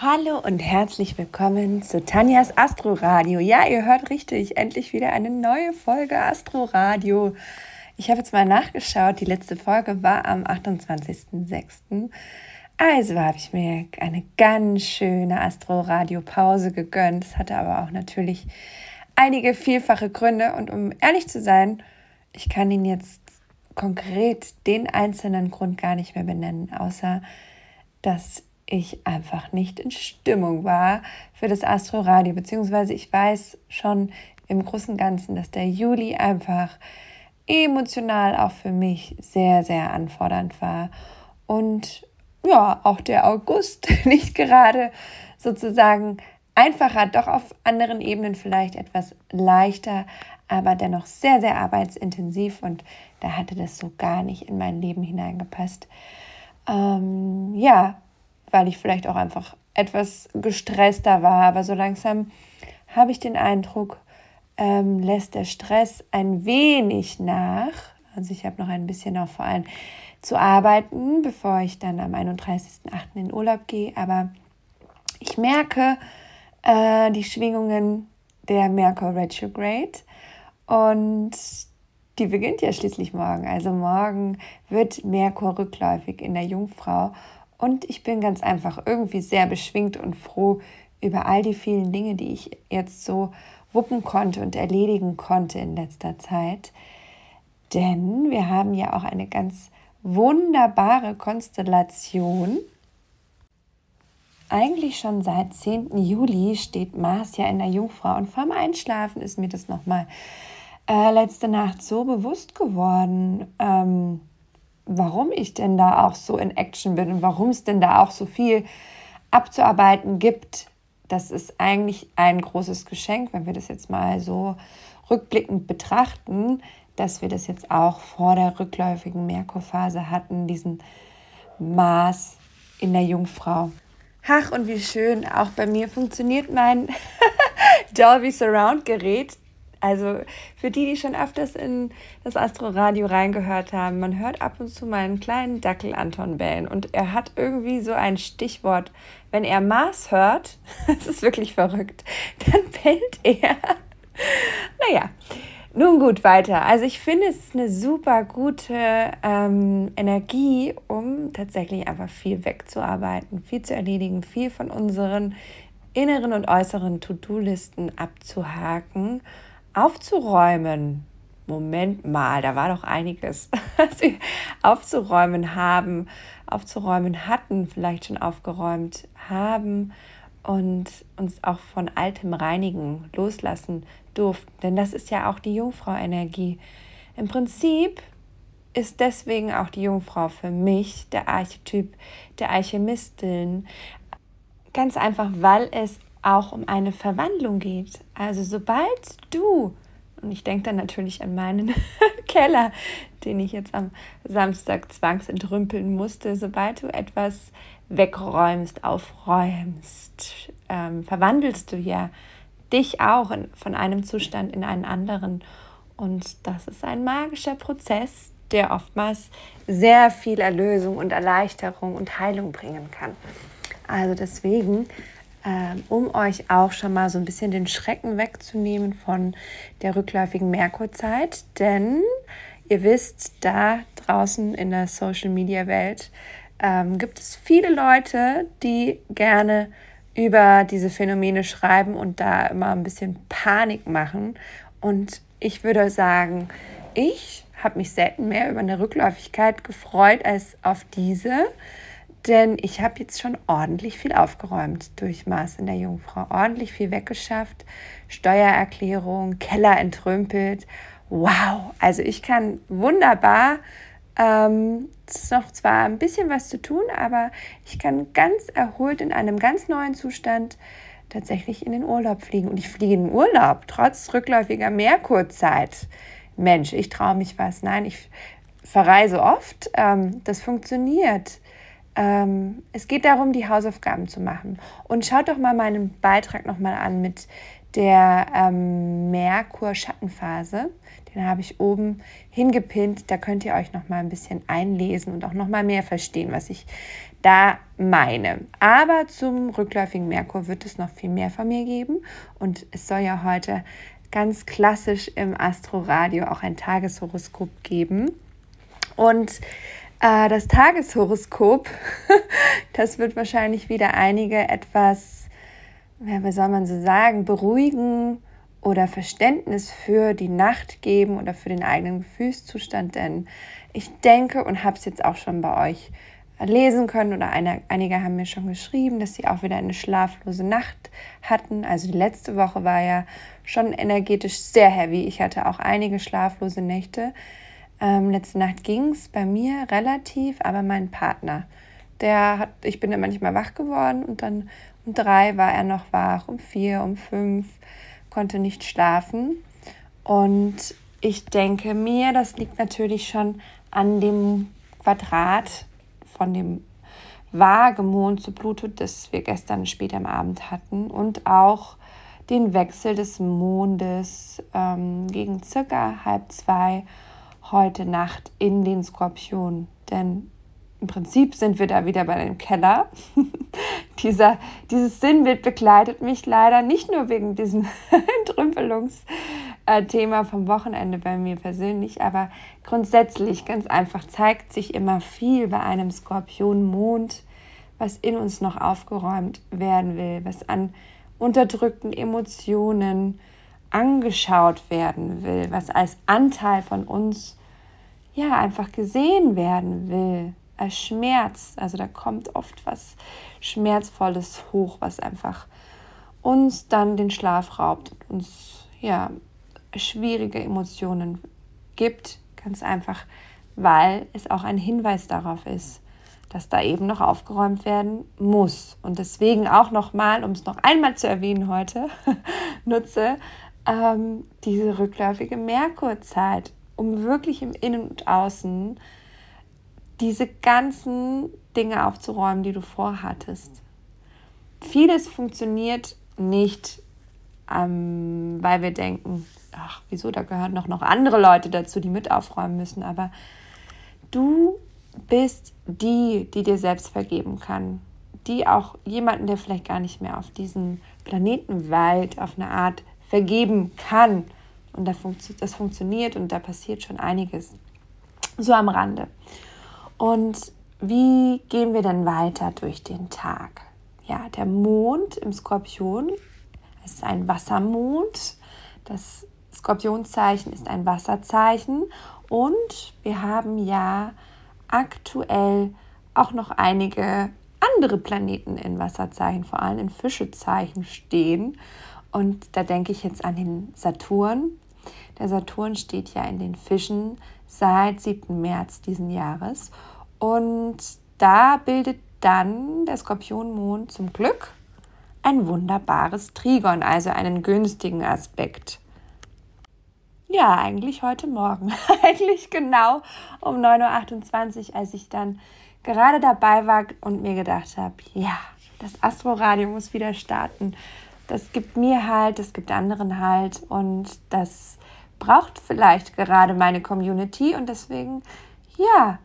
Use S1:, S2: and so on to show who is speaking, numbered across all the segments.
S1: Hallo und herzlich willkommen zu Tanjas Astro Radio. Ja, ihr hört richtig, endlich wieder eine neue Folge Astro Radio. Ich habe jetzt mal nachgeschaut, die letzte Folge war am 28.06. Also habe ich mir eine ganz schöne Astro Radio Pause gegönnt. Es hatte aber auch natürlich einige vielfache Gründe und um ehrlich zu sein, ich kann Ihnen jetzt konkret den einzelnen Grund gar nicht mehr benennen, außer dass ich einfach nicht in Stimmung war für das Astro-Radio, beziehungsweise ich weiß schon im Großen und Ganzen, dass der Juli einfach emotional auch für mich sehr, sehr anfordernd war. Und ja, auch der August nicht gerade sozusagen einfacher, doch auf anderen Ebenen vielleicht etwas leichter, aber dennoch sehr, sehr arbeitsintensiv und da hatte das so gar nicht in mein Leben hineingepasst. Ähm, ja, weil ich vielleicht auch einfach etwas gestresster war. Aber so langsam habe ich den Eindruck, ähm, lässt der Stress ein wenig nach. Also ich habe noch ein bisschen auch vor allem zu arbeiten, bevor ich dann am 31.08. in Urlaub gehe. Aber ich merke äh, die Schwingungen der Merkur Retrograde und die beginnt ja schließlich morgen. Also morgen wird Merkur rückläufig in der Jungfrau und ich bin ganz einfach irgendwie sehr beschwingt und froh über all die vielen Dinge, die ich jetzt so wuppen konnte und erledigen konnte in letzter Zeit. Denn wir haben ja auch eine ganz wunderbare Konstellation. Eigentlich schon seit 10. Juli steht Mars ja in der Jungfrau und vorm Einschlafen ist mir das nochmal äh, letzte Nacht so bewusst geworden. Ähm, warum ich denn da auch so in Action bin und warum es denn da auch so viel abzuarbeiten gibt. Das ist eigentlich ein großes Geschenk, wenn wir das jetzt mal so rückblickend betrachten, dass wir das jetzt auch vor der rückläufigen Merkurphase hatten, diesen Maß in der Jungfrau. Ach, und wie schön, auch bei mir funktioniert mein Dolby Surround Gerät also für die, die schon öfters in das Astro-Radio reingehört haben, man hört ab und zu mal einen kleinen Dackel Anton bellen und er hat irgendwie so ein Stichwort. Wenn er Mars hört, das ist wirklich verrückt, dann bellt er. naja, nun gut, weiter. Also ich finde, es ist eine super gute ähm, Energie, um tatsächlich einfach viel wegzuarbeiten, viel zu erledigen, viel von unseren inneren und äußeren To-Do-Listen abzuhaken aufzuräumen. Moment mal, da war doch einiges, was wir aufzuräumen haben, aufzuräumen hatten, vielleicht schon aufgeräumt haben und uns auch von altem reinigen, loslassen durften. Denn das ist ja auch die Jungfrau-Energie. Im Prinzip ist deswegen auch die Jungfrau für mich der Archetyp der Alchemistin. Ganz einfach, weil es auch um eine Verwandlung geht. Also sobald du, und ich denke dann natürlich an meinen Keller, den ich jetzt am Samstag zwangsentrümpeln musste, sobald du etwas wegräumst, aufräumst, ähm, verwandelst du ja dich auch in, von einem Zustand in einen anderen. Und das ist ein magischer Prozess, der oftmals sehr viel Erlösung und Erleichterung und Heilung bringen kann. Also deswegen ähm, um euch auch schon mal so ein bisschen den Schrecken wegzunehmen von der rückläufigen Merkurzeit. Denn ihr wisst, da draußen in der Social-Media-Welt ähm, gibt es viele Leute, die gerne über diese Phänomene schreiben und da immer ein bisschen Panik machen. Und ich würde sagen, ich habe mich selten mehr über eine Rückläufigkeit gefreut als auf diese. Denn ich habe jetzt schon ordentlich viel aufgeräumt durch Mars in der Jungfrau. Ordentlich viel weggeschafft. Steuererklärung, Keller entrümpelt. Wow, also ich kann wunderbar. Ähm, es ist noch zwar ein bisschen was zu tun, aber ich kann ganz erholt in einem ganz neuen Zustand tatsächlich in den Urlaub fliegen. Und ich fliege in den Urlaub, trotz rückläufiger Merkurzeit. Mensch, ich traue mich was. Nein, ich verreise oft. Ähm, das funktioniert. Ähm, es geht darum, die Hausaufgaben zu machen. Und schaut doch mal meinen Beitrag nochmal an mit der ähm, Merkur-Schattenphase. Den habe ich oben hingepinnt. Da könnt ihr euch noch mal ein bisschen einlesen und auch noch mal mehr verstehen, was ich da meine. Aber zum rückläufigen Merkur wird es noch viel mehr von mir geben. Und es soll ja heute ganz klassisch im Astroradio auch ein Tageshoroskop geben. Und äh, das Tageshoroskop, das wird wahrscheinlich wieder einige etwas, wie soll man so sagen, beruhigen oder Verständnis für die Nacht geben oder für den eigenen Gefühlszustand. Denn ich denke und habe es jetzt auch schon bei euch lesen können oder eine, einige haben mir schon geschrieben, dass sie auch wieder eine schlaflose Nacht hatten. Also die letzte Woche war ja schon energetisch sehr heavy. Ich hatte auch einige schlaflose Nächte. Ähm, letzte Nacht ging es bei mir relativ, aber mein Partner, der hat, ich bin ja manchmal wach geworden und dann um drei war er noch wach, um vier, um fünf, konnte nicht schlafen. Und ich denke mir, das liegt natürlich schon an dem Quadrat von dem Waagemond zu Pluto, das wir gestern spät am Abend hatten und auch den Wechsel des Mondes ähm, gegen circa halb zwei heute Nacht in den Skorpion. Denn im Prinzip sind wir da wieder bei dem Keller. Dieser, dieses Sinnbild begleitet mich leider nicht nur wegen diesem Entrümpelungsthema vom Wochenende bei mir persönlich, aber grundsätzlich ganz einfach zeigt sich immer viel bei einem Skorpion-Mond, was in uns noch aufgeräumt werden will, was an unterdrückten Emotionen angeschaut werden will, was als Anteil von uns ja einfach gesehen werden will als Schmerz. Also da kommt oft was Schmerzvolles hoch, was einfach uns dann den Schlaf raubt und uns ja schwierige Emotionen gibt. Ganz einfach, weil es auch ein Hinweis darauf ist, dass da eben noch aufgeräumt werden muss. Und deswegen auch nochmal, um es noch einmal zu erwähnen heute, nutze ähm, diese rückläufige Merkurzeit, um wirklich im Innen und Außen diese ganzen Dinge aufzuräumen, die du vorhattest. Vieles funktioniert nicht, ähm, weil wir denken, ach, wieso, da gehören noch, noch andere Leute dazu, die mit aufräumen müssen. Aber du bist die, die dir selbst vergeben kann. Die auch jemanden, der vielleicht gar nicht mehr auf diesem Planeten weilt, auf eine Art vergeben kann. Und das funktioniert und da passiert schon einiges. So am Rande. Und wie gehen wir dann weiter durch den Tag? Ja, der Mond im Skorpion ist ein Wassermond. Das Skorpionzeichen ist ein Wasserzeichen und wir haben ja aktuell auch noch einige andere Planeten in Wasserzeichen, vor allem in Fischezeichen stehen. Und da denke ich jetzt an den Saturn. Der Saturn steht ja in den Fischen seit 7. März diesen Jahres. Und da bildet dann der Skorpionmond zum Glück ein wunderbares Trigon, also einen günstigen Aspekt. Ja, eigentlich heute Morgen. eigentlich genau um 9.28 Uhr, als ich dann gerade dabei war und mir gedacht habe, ja, das Astroradio muss wieder starten. Das gibt mir halt, das gibt anderen halt und das braucht vielleicht gerade meine Community und deswegen, ja,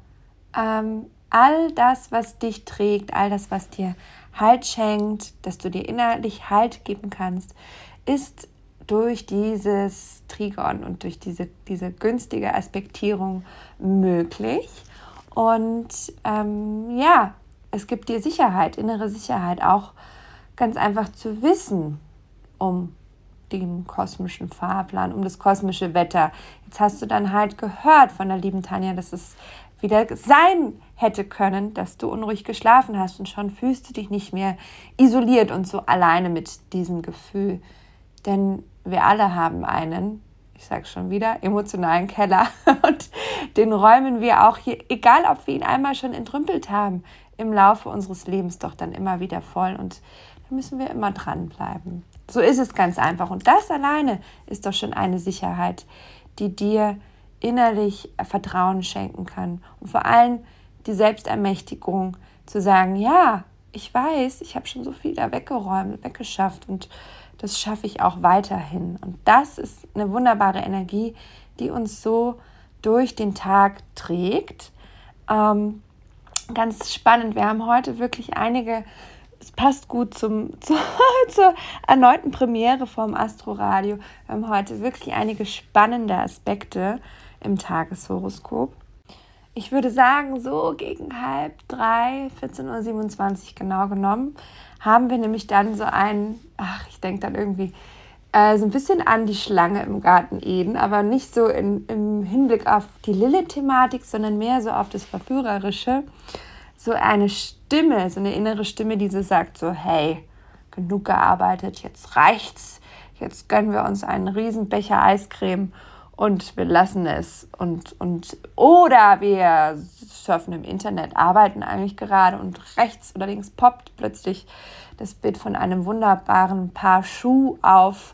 S1: ähm, all das, was dich trägt, all das, was dir Halt schenkt, dass du dir innerlich Halt geben kannst, ist durch dieses Trigon und durch diese, diese günstige Aspektierung möglich. Und ähm, ja, es gibt dir Sicherheit, innere Sicherheit, auch ganz einfach zu wissen um den kosmischen Fahrplan, um das kosmische Wetter. Jetzt hast du dann halt gehört von der lieben Tanja, dass es wieder sein hätte können, dass du unruhig geschlafen hast und schon fühlst du dich nicht mehr isoliert und so alleine mit diesem Gefühl. Denn wir alle haben einen, ich sage schon wieder, emotionalen Keller und den räumen wir auch hier, egal ob wir ihn einmal schon entrümpelt haben, im Laufe unseres Lebens doch dann immer wieder voll und da müssen wir immer dranbleiben. So ist es ganz einfach und das alleine ist doch schon eine Sicherheit, die dir innerlich Vertrauen schenken kann und vor allem die Selbstermächtigung zu sagen, ja, ich weiß, ich habe schon so viel da weggeräumt, weggeschafft und das schaffe ich auch weiterhin. Und das ist eine wunderbare Energie, die uns so durch den Tag trägt. Ähm, ganz spannend. Wir haben heute wirklich einige, es passt gut zum, zu, zur erneuten Premiere vom Astroradio. Wir haben heute wirklich einige spannende Aspekte im Tageshoroskop. Ich würde sagen, so gegen halb drei, 14.27 Uhr genau genommen, haben wir nämlich dann so einen, ach, ich denke dann irgendwie, äh, so ein bisschen an die Schlange im Garten Eden, aber nicht so in, im Hinblick auf die Lilith-Thematik, sondern mehr so auf das Verführerische. So eine Stimme, so eine innere Stimme, die so sagt so, hey, genug gearbeitet, jetzt reicht's, jetzt gönnen wir uns einen riesen Becher Eiscreme und wir lassen es und, und oder wir surfen im Internet, arbeiten eigentlich gerade und rechts oder links poppt plötzlich das Bild von einem wunderbaren Paar Schuh auf.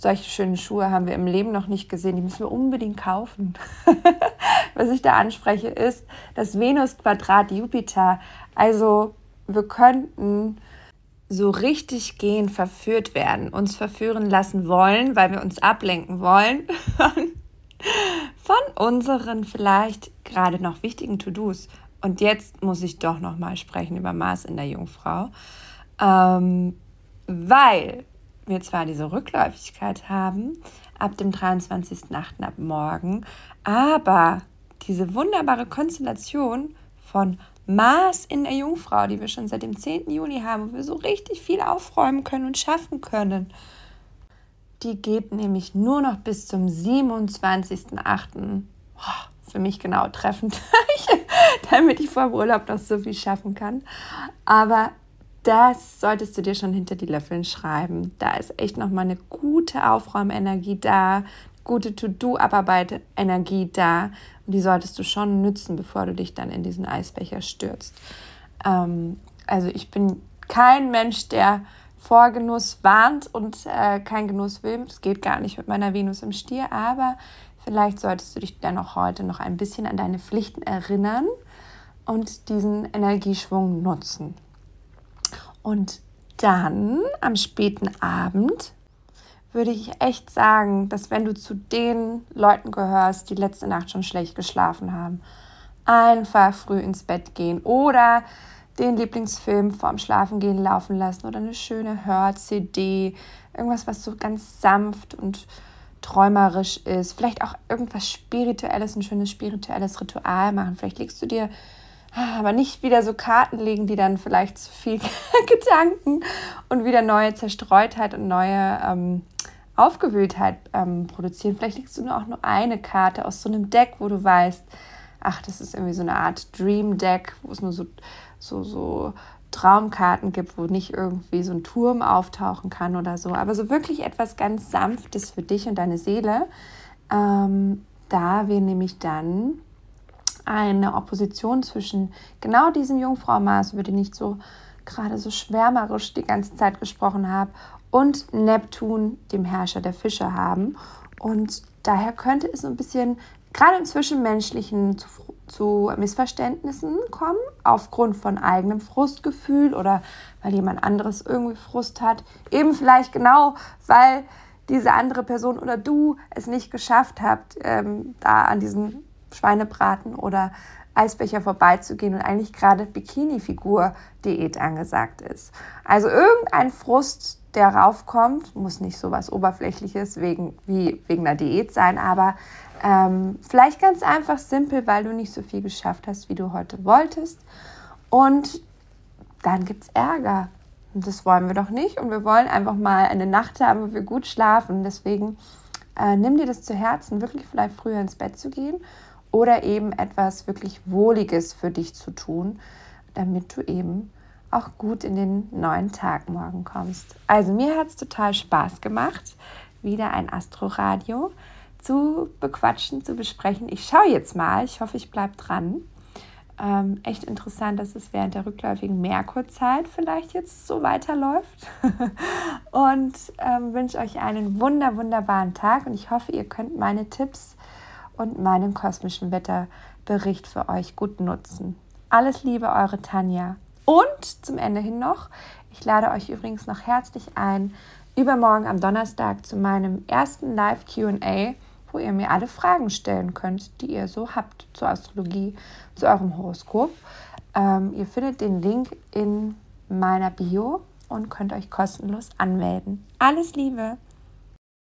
S1: Solche schönen Schuhe haben wir im Leben noch nicht gesehen. Die müssen wir unbedingt kaufen. Was ich da anspreche, ist das Venus-Quadrat Jupiter. Also wir könnten so richtig gehen, verführt werden, uns verführen lassen wollen, weil wir uns ablenken wollen von unseren vielleicht gerade noch wichtigen To-Dos. Und jetzt muss ich doch noch mal sprechen über Mars in der Jungfrau. Ähm, weil wir zwar diese Rückläufigkeit haben, ab dem 23.8. ab morgen, aber diese wunderbare Konstellation von Mars in der Jungfrau, die wir schon seit dem 10. Juni haben, wo wir so richtig viel aufräumen können und schaffen können, die geht nämlich nur noch bis zum 27.8. für mich genau treffend, damit ich vor dem Urlaub noch so viel schaffen kann. Aber das solltest du dir schon hinter die Löffeln schreiben. Da ist echt nochmal eine gute Aufräumenergie da, gute To-Do-Abarbeit-Energie da. Und die solltest du schon nützen, bevor du dich dann in diesen Eisbecher stürzt. Ähm, also ich bin kein Mensch, der vor Genuss warnt und äh, kein Genuss will. Das geht gar nicht mit meiner Venus im Stier, aber vielleicht solltest du dich dennoch heute noch ein bisschen an deine Pflichten erinnern und diesen Energieschwung nutzen. Und dann am späten Abend würde ich echt sagen, dass wenn du zu den Leuten gehörst, die letzte Nacht schon schlecht geschlafen haben, einfach früh ins Bett gehen oder den Lieblingsfilm vorm Schlafengehen laufen lassen oder eine schöne Hör-CD, irgendwas, was so ganz sanft und träumerisch ist. Vielleicht auch irgendwas Spirituelles, ein schönes spirituelles Ritual machen. Vielleicht legst du dir aber nicht wieder so Karten legen, die dann vielleicht zu viel Gedanken und wieder neue Zerstreutheit und neue ähm, Aufgewühltheit ähm, produzieren. Vielleicht legst du nur auch nur eine Karte aus so einem Deck, wo du weißt, ach, das ist irgendwie so eine Art Dream Deck, wo es nur so, so, so Traumkarten gibt, wo nicht irgendwie so ein Turm auftauchen kann oder so, aber so wirklich etwas ganz Sanftes für dich und deine Seele. Ähm, da wir nämlich dann eine Opposition zwischen genau diesem Jungfrau Mars, über den ich so gerade so schwärmerisch die ganze Zeit gesprochen habe, und Neptun, dem Herrscher der Fische, haben. Und daher könnte es so ein bisschen gerade im Zwischenmenschlichen zu, zu Missverständnissen kommen, aufgrund von eigenem Frustgefühl oder weil jemand anderes irgendwie Frust hat. Eben vielleicht genau, weil diese andere Person oder du es nicht geschafft habt, ähm, da an diesen Schweinebraten oder Eisbecher vorbeizugehen und eigentlich gerade Bikini-Figur-Diät angesagt ist. Also irgendein Frust, der raufkommt, muss nicht so was Oberflächliches wegen, wie wegen einer Diät sein, aber ähm, vielleicht ganz einfach simpel, weil du nicht so viel geschafft hast, wie du heute wolltest. Und dann gibt es Ärger. Und das wollen wir doch nicht. Und wir wollen einfach mal eine Nacht haben, wo wir gut schlafen. Deswegen äh, nimm dir das zu Herzen, wirklich vielleicht früher ins Bett zu gehen oder eben etwas wirklich Wohliges für dich zu tun, damit du eben auch gut in den neuen Tag morgen kommst. Also mir hat es total Spaß gemacht, wieder ein Astroradio zu bequatschen, zu besprechen. Ich schaue jetzt mal, ich hoffe, ich bleibe dran. Ähm, echt interessant, dass es während der rückläufigen Merkurzeit vielleicht jetzt so weiterläuft. und ähm, wünsche euch einen wunder, wunderbaren Tag und ich hoffe, ihr könnt meine Tipps und meinen kosmischen Wetterbericht für euch gut nutzen. Alles Liebe, eure Tanja. Und zum Ende hin noch, ich lade euch übrigens noch herzlich ein, übermorgen am Donnerstag zu meinem ersten Live QA, wo ihr mir alle Fragen stellen könnt, die ihr so habt zur Astrologie, zu eurem Horoskop. Ähm, ihr findet den Link in meiner Bio und könnt euch kostenlos anmelden. Alles Liebe!